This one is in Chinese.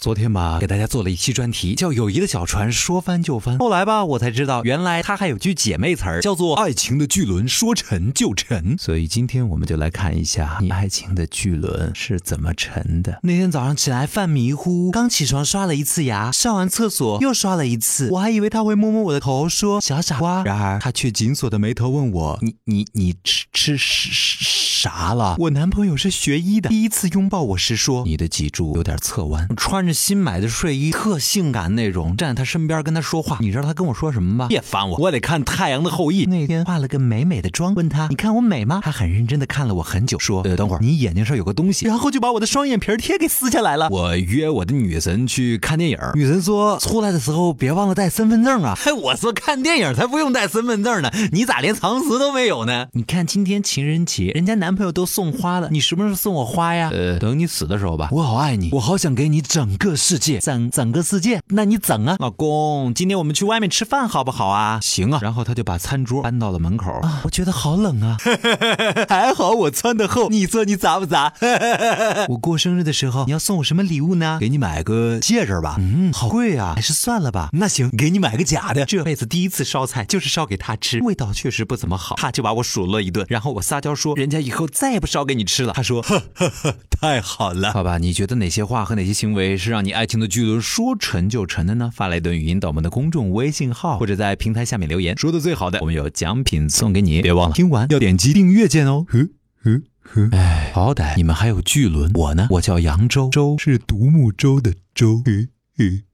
昨天吧，给大家做了一期专题，叫《友谊的小船说翻就翻》。后来吧，我才知道，原来它还有句姐妹词儿，叫做“爱情的巨轮说沉就沉”。所以今天我们就来看一下，你爱情的巨轮是怎么沉的。那天早上起来犯迷糊，刚起床刷了一次牙，上完厕所又刷了一次，我还以为他会摸摸我的头，说“小傻瓜”，然而他却紧锁的眉头问我：“你你你吃吃啥了？”我男朋友是学医的，第一次拥抱我时说：“你的脊柱有点侧弯。”穿着。新买的睡衣特性感那种，站在他身边跟他说话，你知道他跟我说什么吗？别烦我，我得看《太阳的后裔》。那天化了个美美的妆，问他你看我美吗？他很认真的看了我很久，说呃等会儿你眼睛上有个东西，然后就把我的双眼皮贴给撕下来了。我约我的女神去看电影，女神说出来的时候别忘了带身份证啊。嘿，我说看电影才不用带身份证呢，你咋连常识都没有呢？你看今天情人节，人家男朋友都送花了，你什么时候送我花呀？呃，等你死的时候吧。我好爱你，我好想给你整。个世界，整整个世界，那你整啊，老公，今天我们去外面吃饭好不好啊？行啊，然后他就把餐桌搬到了门口啊，我觉得好冷啊，还好我穿的厚，你说你咋不咋？我过生日的时候你要送我什么礼物呢？给你买个戒指吧，嗯，好贵啊，还是算了吧。那行，给你买个假的。这辈子第一次烧菜就是烧给他吃，味道确实不怎么好，他就把我数落一顿，然后我撒娇说人家以后再也不烧给你吃了。他说呵呵呵，太好了，爸爸？你觉得哪些话和哪些行为是？让你爱情的巨轮说沉就沉的呢？发来一段语音到我们的公众微信号，或者在平台下面留言，说的最好的，我们有奖品送给你。别忘了听完要点击订阅键哦。呵呵呵，哎，好歹你们还有巨轮，我呢？我叫扬州，州是独木舟的舟。呵呵。